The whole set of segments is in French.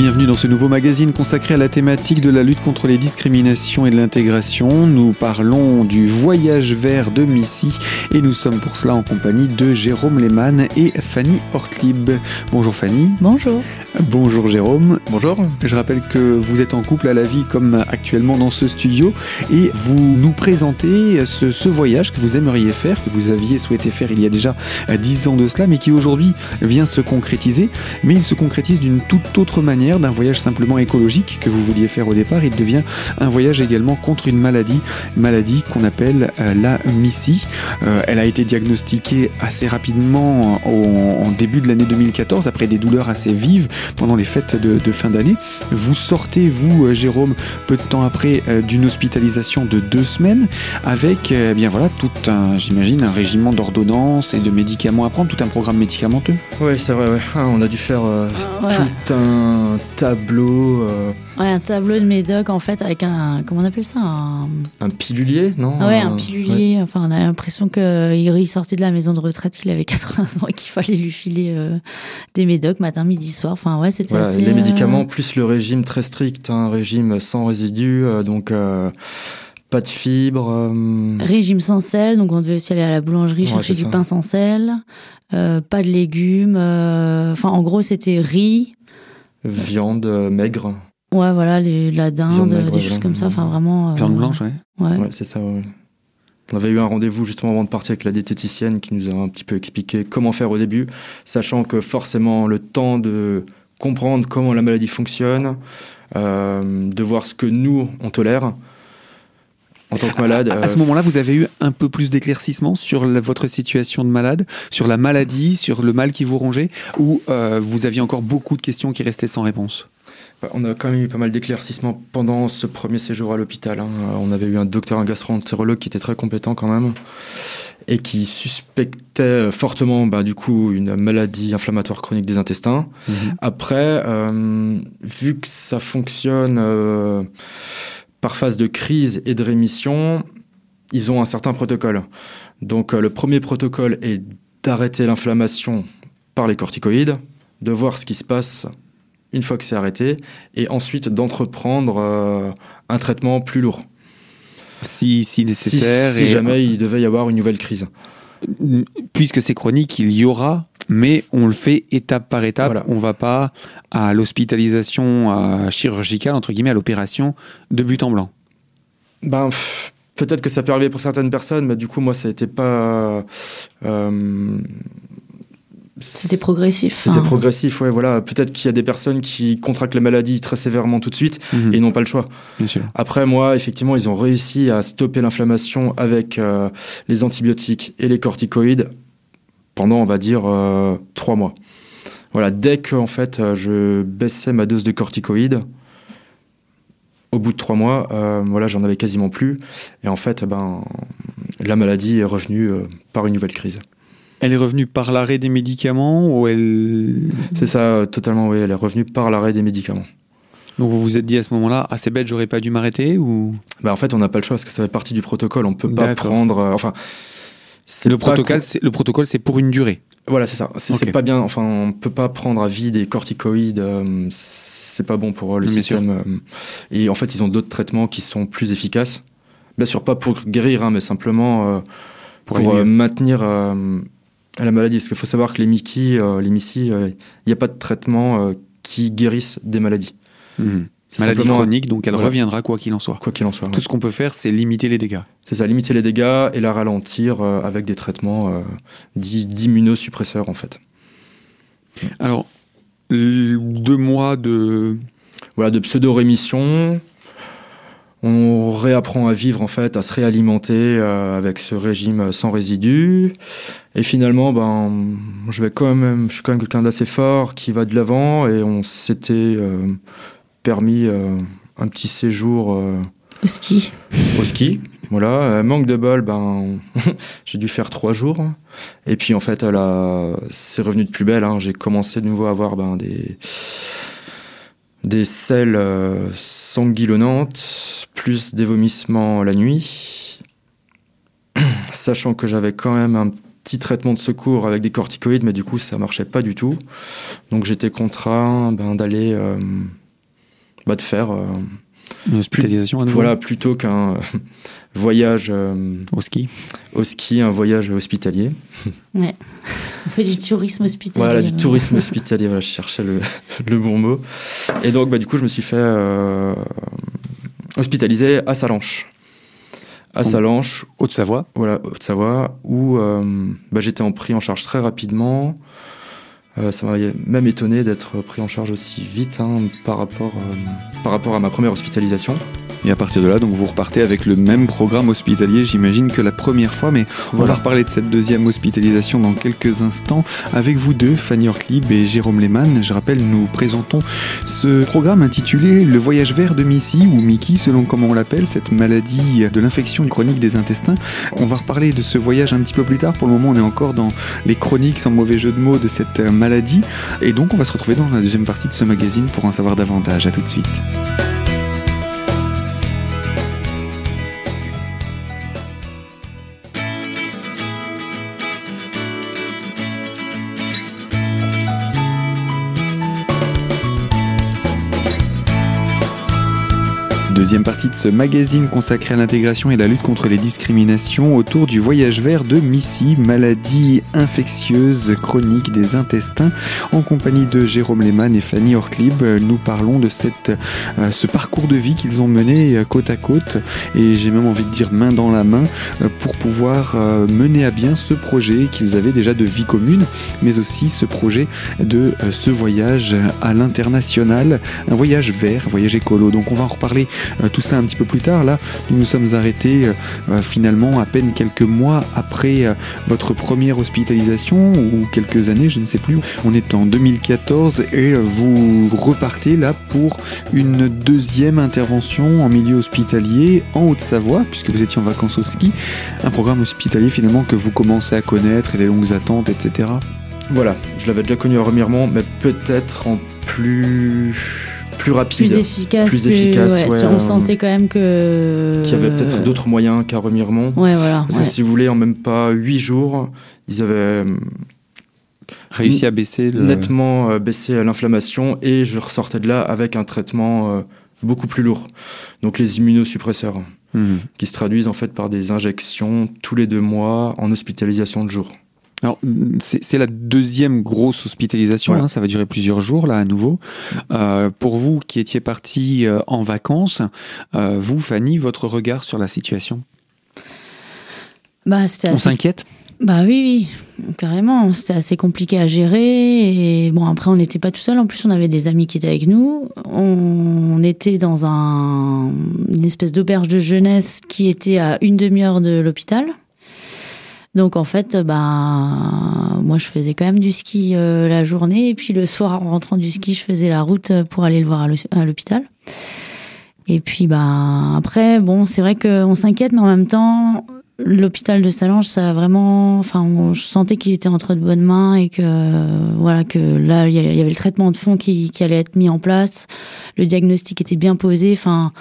bienvenue dans ce nouveau magazine consacré à la thématique de la lutte contre les discriminations et de l'intégration. Nous parlons du voyage vert de Missy et nous sommes pour cela en compagnie de Jérôme Lehmann et Fanny Hortlib. Bonjour Fanny. Bonjour. Bonjour Jérôme. Bonjour. Je rappelle que vous êtes en couple à la vie comme actuellement dans ce studio et vous nous présentez ce, ce voyage que vous aimeriez faire, que vous aviez souhaité faire il y a déjà 10 ans de cela, mais qui aujourd'hui vient se concrétiser. Mais il se concrétise d'une toute autre manière, d'un voyage simplement écologique que vous vouliez faire au départ. Il devient un voyage également contre une maladie, maladie qu'on appelle euh, la MISI. Euh, elle a été diagnostiquée assez rapidement au, en début de l'année 2014, après des douleurs assez vives pendant les fêtes de, de fin d'année. Vous sortez, vous, euh, Jérôme, peu de temps après, euh, d'une hospitalisation de deux semaines, avec, euh, eh bien voilà, tout un, j'imagine, un régiment d'ordonnances et de médicaments à prendre, tout un programme médicamenteux. Oui, c'est vrai, ouais. Ah, on a dû faire euh, Ah, ouais. tout un tableau, euh, Ouais, un tableau de médoc en fait avec un. Comment on appelle ça un... un pilulier, non Ah ouais, un pilulier. Enfin, on a l'impression qu'il sortait de la maison de retraite, il avait 80 ans et qu'il fallait lui filer euh, des médocs matin, midi, soir. Enfin, ouais, c'était Voilà, assez. les euh, médicaments plus le régime très strict, un régime sans résidus, donc pas de fibres. euh, Régime sans sel, donc on devait aussi aller à la boulangerie Ouais, chercher du ça. pain sans sel, euh, pas de légumes. euh, Enfin, en gros, c'était riz. Viande euh, maigre. Ouais, voilà, les, la dinde, maigre, des ouais, choses comme ça. Enfin, vraiment. euh, Viande blanche, ouais. Ouais. Ouais, c'est ça. ouais. On avait eu un rendez-vous justement avant de partir avec la diététicienne qui nous a un petit peu expliqué comment faire au début, sachant que forcément le temps de comprendre comment la maladie fonctionne, euh, de voir ce que nous on tolère en tant que malade. À, à euh, ce moment-là, vous avez eu un peu plus d'éclaircissement sur la- votre situation de malade, sur la maladie, sur le mal qui vous rongeait, ou euh, vous aviez encore beaucoup de questions qui restaient sans réponse? On a quand même eu pas mal d'éclaircissements pendant ce premier séjour à l'hôpital. hein. Euh, On avait eu un docteur, un gastro-entérologue qui était très compétent quand même et qui suspectait fortement bah, du coup une maladie inflammatoire chronique des intestins. Après, euh, vu que ça fonctionne euh, par phase de crise et de rémission, ils ont un certain protocole. Donc euh, le premier protocole est d'arrêter l'inflammation par les corticoïdes, de voir ce qui se passe une fois que c'est arrêté, et ensuite d'entreprendre euh, un traitement plus lourd. Si, si nécessaire. Si, si et- jamais il devait y avoir une nouvelle crise. Puisque c'est chronique, il y aura, mais on le fait étape par étape. Voilà. On va pas à l'hospitalisation chirurgicale, entre guillemets, à l'opération de but en blanc. Ben, pff, peut-être que ça peut arriver pour certaines personnes, mais du coup, moi, ça a été pas. euh, C'était progressif. C'était hein. progressif, ouais, voilà. Peut-être qu'il y a des personnes qui contractent la maladie très sévèrement tout de suite Mhm, et n'ont pas le choix. bien sûr. Après, moi, effectivement, ils ont réussi à stopper l'inflammation avec euh, les antibiotiques et les corticoïdes pendant, on va dire, euh, trois mois. Voilà, dès que en fait, euh, je baissais ma dose de corticoïdes, au bout de trois mois, euh, voilà, j'en avais quasiment plus. Et en fait, ben, la maladie est revenue euh, par une nouvelle crise. Elle est revenue par l'arrêt des médicaments ou elle. C'est ça, euh, totalement, oui, elle est revenue par l'arrêt des médicaments. Donc vous vous êtes dit à ce moment-là, ah c'est bête, j'aurais pas dû m'arrêter ou? Ben, en fait, on n'a pas le choix parce que ça fait partie du protocole. On peut pas prendre. enfin, le protocole, c'est le protocole, c'est pour une durée. Voilà, c'est ça. C'est c'est Ok. pas bien. Enfin, on peut pas prendre à vie des corticoïdes. euh, c'est pas bon pour euh, le Bien système. euh, et en fait, ils ont d'autres traitements qui sont plus efficaces. Bien sûr, pas pour guérir, hein, mais simplement euh, Pour euh, maintenir la maladie. Parce qu'il faut savoir que les Mickey, les Missy, il n'y a pas de traitement qui guérissent des maladies. Mhm. Maladie chronique, donc elle Voilà. reviendra quoi qu'il en soit. Quoi qu'il en soit. ouais. Tout ce qu'on peut faire, c'est limiter les dégâts. C'est ça, limiter les dégâts et la ralentir euh, avec des traitements euh, d'immunosuppresseurs, en fait. Alors, deux mois de. voilà, de pseudo-rémission. On réapprend à vivre en fait, à se réalimenter euh, avec ce régime sans résidus. Et finalement, ben, je vais quand même, je suis quand même quelqu'un d'assez fort qui va de l'avant et on s'était euh, permis euh, un petit séjour euh, Au ski. au ski. Voilà, Euh, manque de bol, ben j'ai dû faire trois jours. Et puis en fait, a, c'est revenu de plus belle. hein. J'ai commencé de nouveau à avoir ben, des des selles euh, sanguillonnantes, plus des vomissements la nuit, sachant que j'avais quand même un petit traitement de secours avec des corticoïdes, mais du coup, ça marchait pas du tout. Donc, j'étais contraint ben, d'aller, bah, de faire une hospitalisation à nouveau. Voilà, plutôt qu'un voyage au ski. Au ski, un voyage hospitalier. Ouais. On fait du tourisme hospitalier. Voilà, du tourisme hospitalier. Voilà, je cherchais le, le, bon mot. Et donc, bah, du coup, je me suis fait euh, hospitaliser à Salanches. À Salanches. Haute-Savoie. Voilà, Haute-Savoie, où euh, bah, j'étais en pris en charge très rapidement. Euh, ça m'a même étonné d'être pris en charge aussi vite hein, rapport, par rapport à ma première hospitalisation. Et à partir de là, donc vous repartez avec le même programme hospitalier, j'imagine, que la première fois. Mais on va reparler de cette deuxième hospitalisation dans quelques instants avec vous deux, Fanny Orklib et Jérôme Lehmann. Je rappelle, nous présentons ce programme intitulé Le voyage vert de Missy, ou Mickey selon comment on l'appelle, cette maladie de l'infection chronique des intestins. On va reparler de ce voyage un petit peu plus tard. Pour le moment, on est encore dans les chroniques, sans mauvais jeu de mots, de cette maladie. Et donc, on va se retrouver dans la deuxième partie de ce magazine pour en savoir davantage. À tout de suite. Deuxième partie de ce magazine consacré à l'intégration et la lutte contre les discriminations autour du voyage vert de Missy, maladie infectieuse chronique des intestins. En compagnie de Jérôme Lehmann et Fanny Orklib, nous parlons de cette, euh, ce parcours de vie qu'ils ont mené euh, côte à côte et j'ai même envie de dire main dans la main euh, pour pouvoir mener à bien ce projet qu'ils avaient déjà de vie commune, mais aussi ce projet de ce voyage à l'international, un voyage vert, un voyage écolo. Donc on va en reparler tout cela un petit peu plus tard. Là, nous nous sommes arrêtés euh, euh, finalement à peine quelques mois après votre première hospitalisation ou quelques années, je ne sais plus. On est en 2014 et vous repartez là pour une deuxième intervention en milieu hospitalier en Haute-Savoie, puisque vous étiez en vacances au ski. Un programme hospitalier finalement que vous commencez à connaître et les longues attentes, etc. Voilà, je l'avais déjà connu à Remiremont, mais peut-être en plus plus rapide, plus efficace. Plus efficace on euh, sentait quand même que. Qu'il y avait peut-être d'autres moyens qu'à Remiremont. Ouais, voilà. Parce que si vous voulez, en même pas huit jours, ils avaient euh, réussi à baisser nettement euh, baisser l'inflammation et je ressortais de là avec un traitement beaucoup plus lourd. Donc les immunosuppresseurs, mmh. qui se traduisent en fait par des injections tous les deux mois en hospitalisation de jour. Alors, c'est la deuxième grosse hospitalisation, hein, ça va durer plusieurs jours, là, à nouveau. Euh, pour vous qui étiez parti euh, en vacances, euh, vous, Fanny, votre regard sur la situation? Bah, On s'inquiète? Bah oui, oui, carrément. C'était assez compliqué à gérer. Et bon, après, on n'était pas tout seul. En plus, on avait des amis qui étaient avec nous. On était dans un, une espèce d'auberge de jeunesse qui était à une demi-heure de l'hôpital. Donc en fait, bah moi je faisais quand même du ski euh, la journée. Et puis le soir en rentrant du ski, je faisais la route pour aller le voir à l'hôpital. Et puis bah après, bon, c'est vrai qu'on s'inquiète, mais en même temps, l'hôpital de Salange, ça a vraiment, enfin, je sentais qu'il était entre de bonnes mains et que voilà que là il y avait le traitement de fond qui, qui allait être mis en place, le diagnostic était bien posé, enfin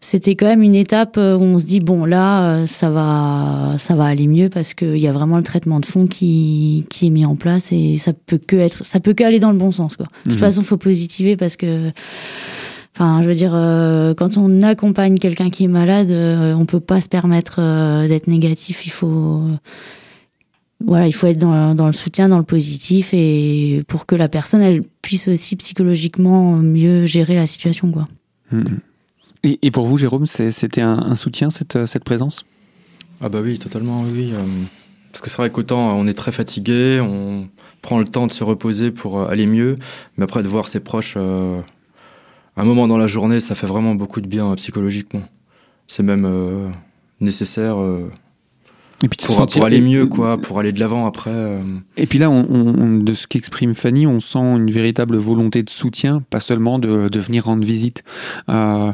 c'était quand même une étape euh, où on se dit bon là euh, ça va ça va aller mieux parce qu'il y a vraiment le traitement de fond qui, qui est mis en place et ça peut que être ça peut que aller dans le bon sens quoi. De toute mhm. façon faut positiver parce que enfin je veux dire euh, quand on accompagne quelqu'un qui est malade on peut pas se permettre d'être négatif il faut voilà il faut être dans, dans le soutien dans le positif et pour que la personne elle puisse aussi psychologiquement mieux gérer la situation quoi. Mhm. Et, pour vous, Jérôme, c'était un, soutien, cette, cette présence? Ah bah oui, totalement, oui. Euh, parce que c'est vrai qu'autant on est très fatigué, on prend le temps de se reposer pour euh, aller mieux, mais après de voir ses proches euh, un moment dans la journée, ça fait vraiment beaucoup de bien psychologiquement. C'est même nécessaire et puis pour, pour, aller mieux, quoi, pour aller de l'avant après. Euh. Et puis là, on, de ce qu'exprime Fanny, on sent une véritable volonté de soutien, pas seulement de, de venir rendre visite. Euh,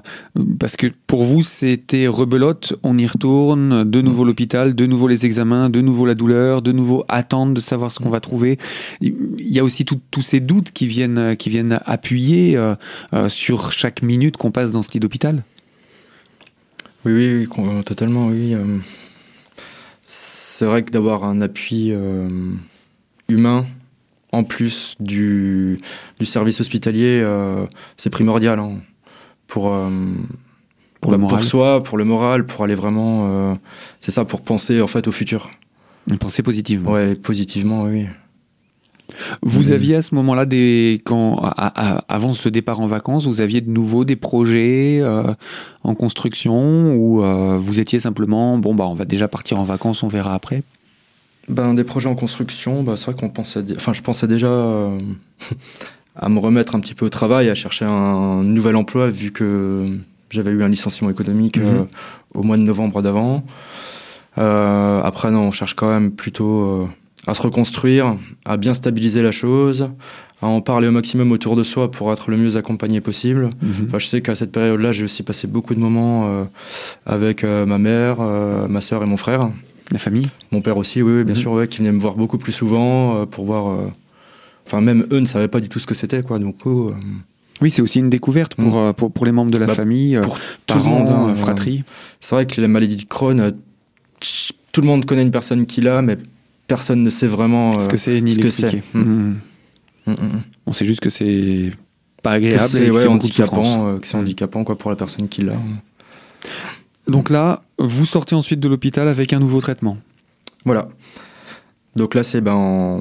parce que pour vous, c'était rebelote, on y retourne, de nouveau l'hôpital, de nouveau les examens, de nouveau la douleur, de nouveau attendre de savoir ce qu'on va trouver. Il y a aussi tous ces doutes qui viennent, qui viennent appuyer euh sur chaque minute qu'on passe dans ce lit d'hôpital. Oui, oui, oui, totalement, oui c'est vrai que d'avoir un appui euh, humain en plus du, du service hospitalier, euh, c'est primordial hein, pour, euh, Pour le bah, moral. pour soi, pour le moral, pour aller vraiment, c'est ça, pour penser en fait au futur. Pensez positivement. Ouais, positivement, oui. Vous Mhm. aviez à ce moment-là des quand à- à- avant ce départ en vacances, vous aviez de nouveau des projets euh, en construction ou euh, vous étiez simplement bon bah on va déjà partir en vacances, on verra après? Ben, des projets en construction, bah, c'est vrai qu'on pensait, enfin, je pensais déjà euh, à me remettre un petit peu au travail, à chercher un nouvel emploi, vu que j'avais eu un licenciement économique Mhm. au mois de novembre d'avant. Après, non, on cherche quand même plutôt à se reconstruire, à bien stabiliser la chose, à en parler au maximum autour de soi pour être le mieux accompagné possible. Enfin, je sais qu'à cette période-là, j'ai aussi passé beaucoup de moments euh, avec euh, ma mère, euh, ma sœur et mon frère. La famille? Mon père aussi, oui, oui, bien Mhm. sûr, ouais, qui venait me voir beaucoup plus souvent pour voir. Enfin, même eux ne savaient pas du tout ce que c'était, quoi. Donc, euh, Oui, c'est aussi une découverte pour, euh, pour, pour les membres de la Bah, famille, pour tout le parents, monde, hein, fratrie. c'est vrai que la maladie de Crohn, tout le monde connaît une personne qui l'a, mais personne ne sait vraiment. ce euh, que c'est ni ce que c'est. Mm, mm, mm. On sait juste que c'est pas agréable c'est ouais, handicapant, euh, que c'est handicapant quoi, pour la personne qui l'a. Donc là, vous sortez ensuite de l'hôpital avec un nouveau traitement. Voilà. Donc là, c'est ben, en,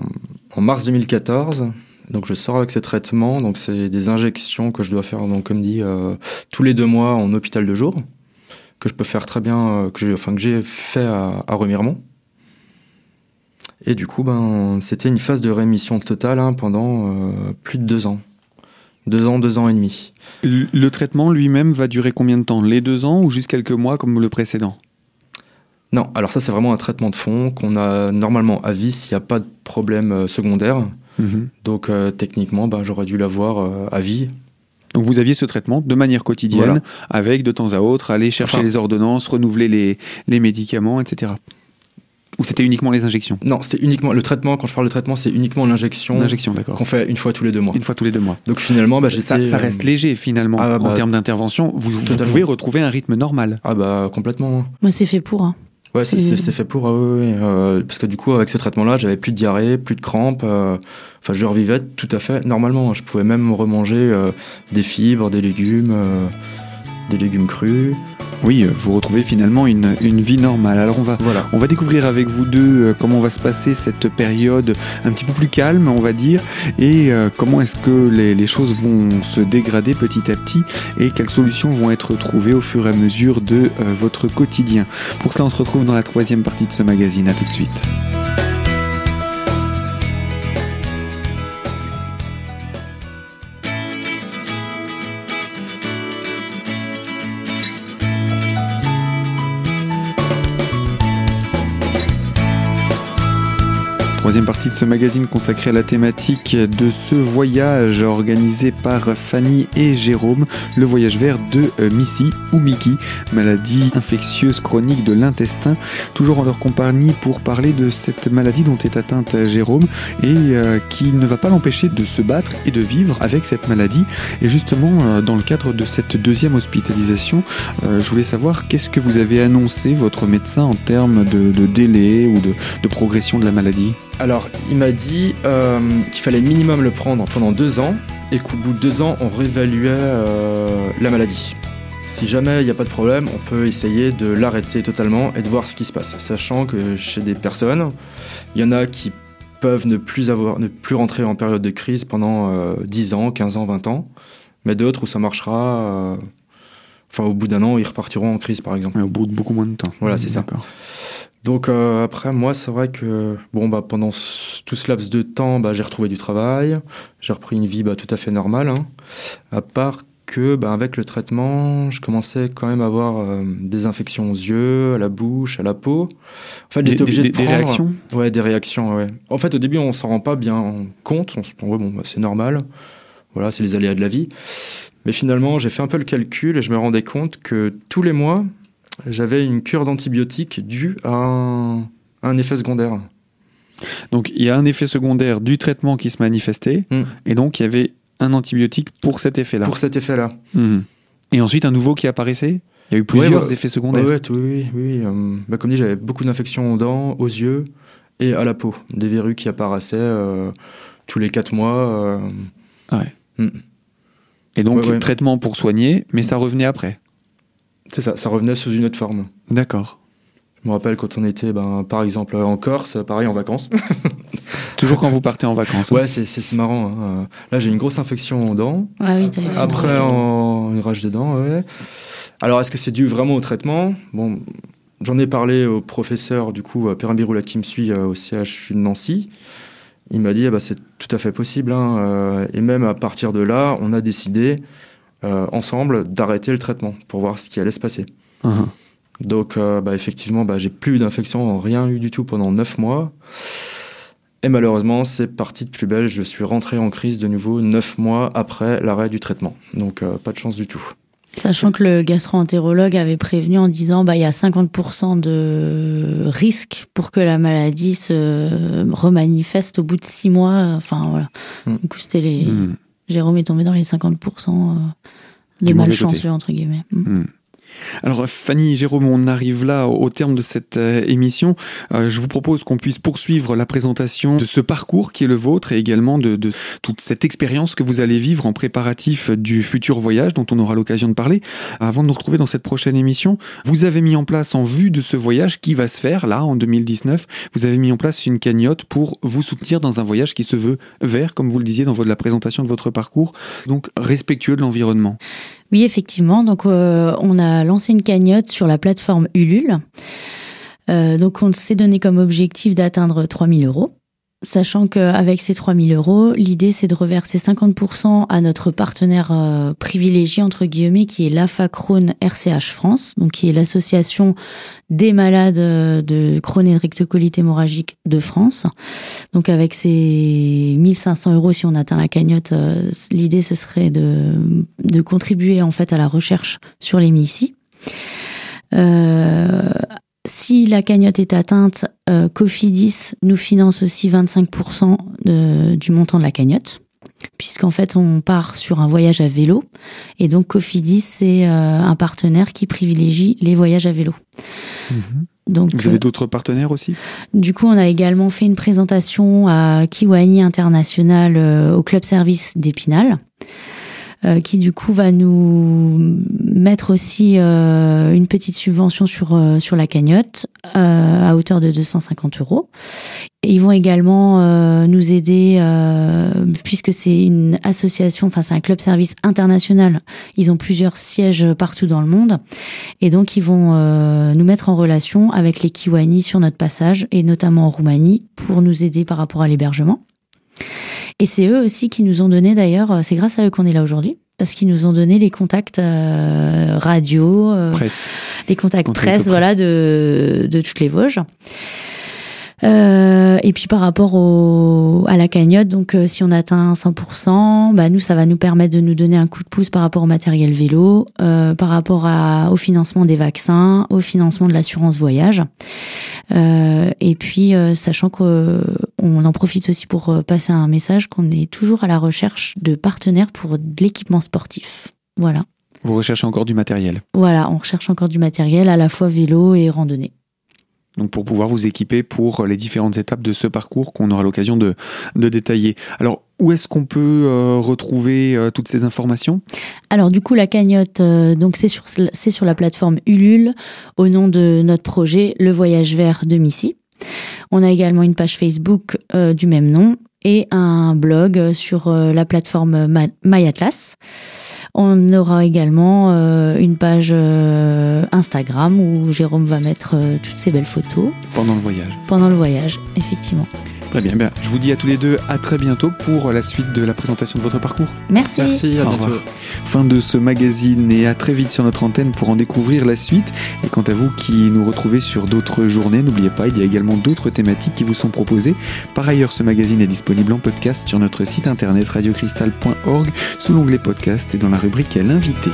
en mars 2014. Donc je sors avec ce traitement. Donc c'est des injections que je dois faire, donc comme dit, euh, tous les deux mois en hôpital de jour, que je peux faire très bien, euh, que j'ai, enfin que j'ai fait à, à Remiremont. Et du coup, ben c'était une phase de rémission totale hein, pendant euh, plus de deux ans, deux ans, deux ans et demi. Le le traitement lui-même va durer combien de temps? Les deux ans ou juste quelques mois comme le précédent? Non, alors ça c'est vraiment un traitement de fond qu'on a normalement à vie s'il n'y a pas de problème euh, secondaire. Mhm. Donc euh, techniquement, ben, j'aurais dû l'avoir euh, à vie. Donc vous aviez ce traitement de manière quotidienne, Voilà. avec de temps à autre aller chercher Enfin- les ordonnances, renouveler les, les médicaments, etc. Ou c'était uniquement les injections? Non, c'était uniquement le traitement. Quand je parle de traitement, c'est uniquement l'injection L'injection, d'accord. qu'on fait une fois tous les deux mois. Une fois tous les deux mois. Donc finalement, bah, ça, j'étais. ça reste léger finalement Ah, en bah, termes d'intervention. Vous, pouvez retrouver un rythme normal. Ah bah complètement. Moi, c'est fait pour. hein. Ouais, c'est- fait pour. ah euh, parce que du coup, avec ce traitement-là, j'avais plus de diarrhée, plus de crampes. euh, Enfin, je revivais tout à fait normalement. Je pouvais même remanger euh, des fibres, des légumes, euh, des légumes crus. Oui, euh, vous retrouvez finalement une, une vie normale. Alors on va, Voilà. on va découvrir avec vous deux euh, comment va se passer cette période un petit peu plus calme, on va dire, et euh, comment est-ce que les, les choses vont se dégrader petit à petit et quelles solutions vont être trouvées au fur et à mesure de euh, votre quotidien. Pour cela, on se retrouve dans la troisième partie de ce magazine. À tout de suite. Troisième partie de ce magazine consacré à la thématique de ce voyage organisé par Fanny et Jérôme, le voyage vert de euh, Missy ou Mickey, maladie infectieuse chronique de l'intestin, toujours en leur compagnie pour parler de cette maladie dont est atteinte Jérôme et euh, qui ne va pas l'empêcher de se battre et de vivre avec cette maladie. Et justement, euh, dans le cadre de cette deuxième hospitalisation, je voulais savoir qu'est-ce que vous avez annoncé votre médecin en termes de, de délai ou de progression de la maladie? Alors, il m'a dit euh, qu'il fallait minimum le prendre pendant deux ans et qu'au bout de deux ans, on réévaluait euh, la maladie. Si jamais il n'y a pas de problème, on peut essayer de l'arrêter totalement et de voir ce qui se passe. Sachant que chez des personnes, il y en a qui peuvent ne plus, avoir, ne plus rentrer en période de crise pendant euh, 10 ans, 15 ans, 20 ans, mais d'autres où ça marchera. euh, Enfin, au bout d'un an, ils repartiront en crise, par exemple. Ouais, Au bout de beaucoup moins de temps. Voilà, c'est ça. Donc euh, après, moi, c'est vrai que bon, bah, pendant tout ce laps de temps, bah, j'ai retrouvé du travail, j'ai repris une vie bah, tout à fait normale, hein. à part que bah, avec le traitement, je commençais quand même à avoir euh, des infections aux yeux, à la bouche, à la peau. En fait, Des, j'étais obligé des- de des prendre... réactions? Ouais, des réactions, ouais. En fait, au début, on s'en rend pas bien compte. On se dit, ouais, bon, bah, c'est normal. Voilà, c'est les aléas de la vie. Mais finalement, j'ai fait un peu le calcul et je me rendais compte que tous les mois, j'avais une cure d'antibiotiques due à un, un effet secondaire. Donc il y a un effet secondaire du traitement qui se manifestait, Mm. et donc il y avait un antibiotique pour cet effet-là. Pour cet effet-là. Mhm. Et ensuite un nouveau qui apparaissait? Il y a eu plusieurs Ouais, bah, effets secondaires. Ouais, ouais, oui, oui. oui, euh, bah, comme dit, j'avais beaucoup d'infections aux dents, aux yeux et à la peau. Des verrues qui apparaissaient euh, tous les quatre mois. euh, Et donc, Ouais, ouais. traitement pour soigner, mais ça revenait après. C'est ça, ça revenait sous une autre forme. D'accord. Je me rappelle quand on était, ben, par exemple, en Corse, pareil, en vacances. C'est toujours quand vous partez en vacances. hein. ouais, c'est- marrant. hein. Là, j'ai une grosse infection aux dents. Ah oui, une Après, en... une rage de dents, ouais. Alors, est-ce que c'est dû vraiment au traitement? Bon, j'en ai parlé au professeur, du coup, Perrin Biroula, qui me suit euh, au CHU de Nancy. Il m'a dit, ah bah, c'est tout à fait possible. hein, euh, Et même à partir de là, on a décidé, euh, ensemble, d'arrêter le traitement pour voir ce qui allait se passer. Uhum. Donc, euh, bah, effectivement, bah, j'ai plus eu d'infection, rien eu du tout pendant neuf mois. Et malheureusement, c'est parti de plus belle. Je suis rentré en crise de nouveau neuf mois après l'arrêt du traitement. Donc, euh, pas de chance du tout. Sachant que le gastro-entérologue avait prévenu en disant bah il y a 50% de risque pour que la maladie se remanifeste au bout de six mois. Enfin voilà. Mm. Du coup c'était les Hmm. Jérôme est tombé dans les 50% de Du mauvais malchanceux entre guillemets. Mm. Alors Fanny, Jérôme, on arrive là au, terme de cette euh, émission. Euh, je vous propose qu'on puisse poursuivre la présentation de ce parcours qui est le vôtre et également de, de toute cette expérience que vous allez vivre en préparatif du futur voyage dont on aura l'occasion de parler. Avant de nous retrouver dans cette prochaine émission, vous avez mis en place en vue de ce voyage qui va se faire là en 2019, vous avez mis en place une cagnotte pour vous soutenir dans un voyage qui se veut vert, comme vous le disiez dans la présentation de votre parcours, donc respectueux de l'environnement. Oui, effectivement. Donc, euh, on a lancé une cagnotte sur la plateforme Ulule. Euh, donc, on s'est donné comme objectif d'atteindre 3000 euros. Sachant qu'avec ces 3000 euros, l'idée c'est de reverser 50% à notre partenaire euh, privilégié, entre guillemets, qui est l'AFA Crohn RCH France, donc qui est l'association des malades euh, de Crohn et de rectocolite hémorragique de France. Donc avec ces 1500 euros, si on atteint la cagnotte, euh, l'idée ce serait de, de contribuer en fait à la recherche sur les MICI. Euh, si la cagnotte est atteinte, euh, Cofidis nous finance aussi 25% de- du montant de la cagnotte, puisqu'en fait on part sur un voyage à vélo, et donc Cofidis c'est euh, un partenaire qui privilégie les voyages à vélo. Donc, Vous avez d'autres partenaires aussi? du coup, on a également fait une présentation à Kiwani International euh, au club service d'Épinal, euh, qui du coup va nous mettre aussi euh, une petite subvention sur euh, sur la cagnotte euh, à hauteur de 250 euros. Ils vont également euh, nous aider euh, puisque c'est une association, enfin c'est un club service international. Ils ont plusieurs sièges partout dans le monde. Et donc, ils vont euh, nous mettre en relation avec les Kiwani sur notre passage, et notamment en Roumanie, pour nous aider par rapport à l'hébergement. Et c'est eux aussi qui nous ont donné, d'ailleurs, euh, c'est grâce à eux qu'on est là aujourd'hui, parce qu'ils nous ont donné les contacts euh, radio, euh, Presse. les contacts presse, presse. voilà, de, de toutes les Vosges. Euh, et puis par rapport au, à la cagnotte, donc euh, si on atteint 100%, bah nous ça va nous permettre de nous donner un coup de pouce par rapport au matériel vélo, euh, par rapport à, au financement des vaccins, au financement de l'assurance voyage. Euh, et puis euh, sachant qu'on en profite aussi pour euh, passer un message qu'on est toujours à la recherche de partenaires pour de l'équipement sportif. Voilà. Vous recherchez encore du matériel. Voilà, on recherche encore du matériel à la fois vélo et randonnée. Donc pour pouvoir vous équiper pour les différentes étapes de ce parcours qu'on aura l'occasion de, de détailler. Alors où est-ce qu'on peut euh, retrouver euh, toutes ces informations? Alors du coup la cagnotte, euh, donc c'est sur c'est sur la plateforme Ulule au nom de notre projet Le Voyage Vert de Missy. On a également une page Facebook euh, du même nom et un blog sur euh, la plateforme Ma- MyAtlas. On aura également euh, une page euh, Instagram où Jérôme va mettre euh, toutes ses belles photos pendant le voyage pendant le voyage, effectivement. Très bien, bien. Je vous dis à tous les deux à très bientôt pour la suite de la présentation de votre parcours. Merci. Merci, à Au bientôt. revoir. Fin de ce magazine et à très vite sur notre antenne pour en découvrir la suite. Et quant à vous qui nous retrouvez sur d'autres journées, n'oubliez pas, il y a également d'autres thématiques qui vous sont proposées. Par ailleurs, ce magazine est disponible en podcast sur notre site internet radiocristal.org sous l'onglet podcast et dans la rubrique L'invité.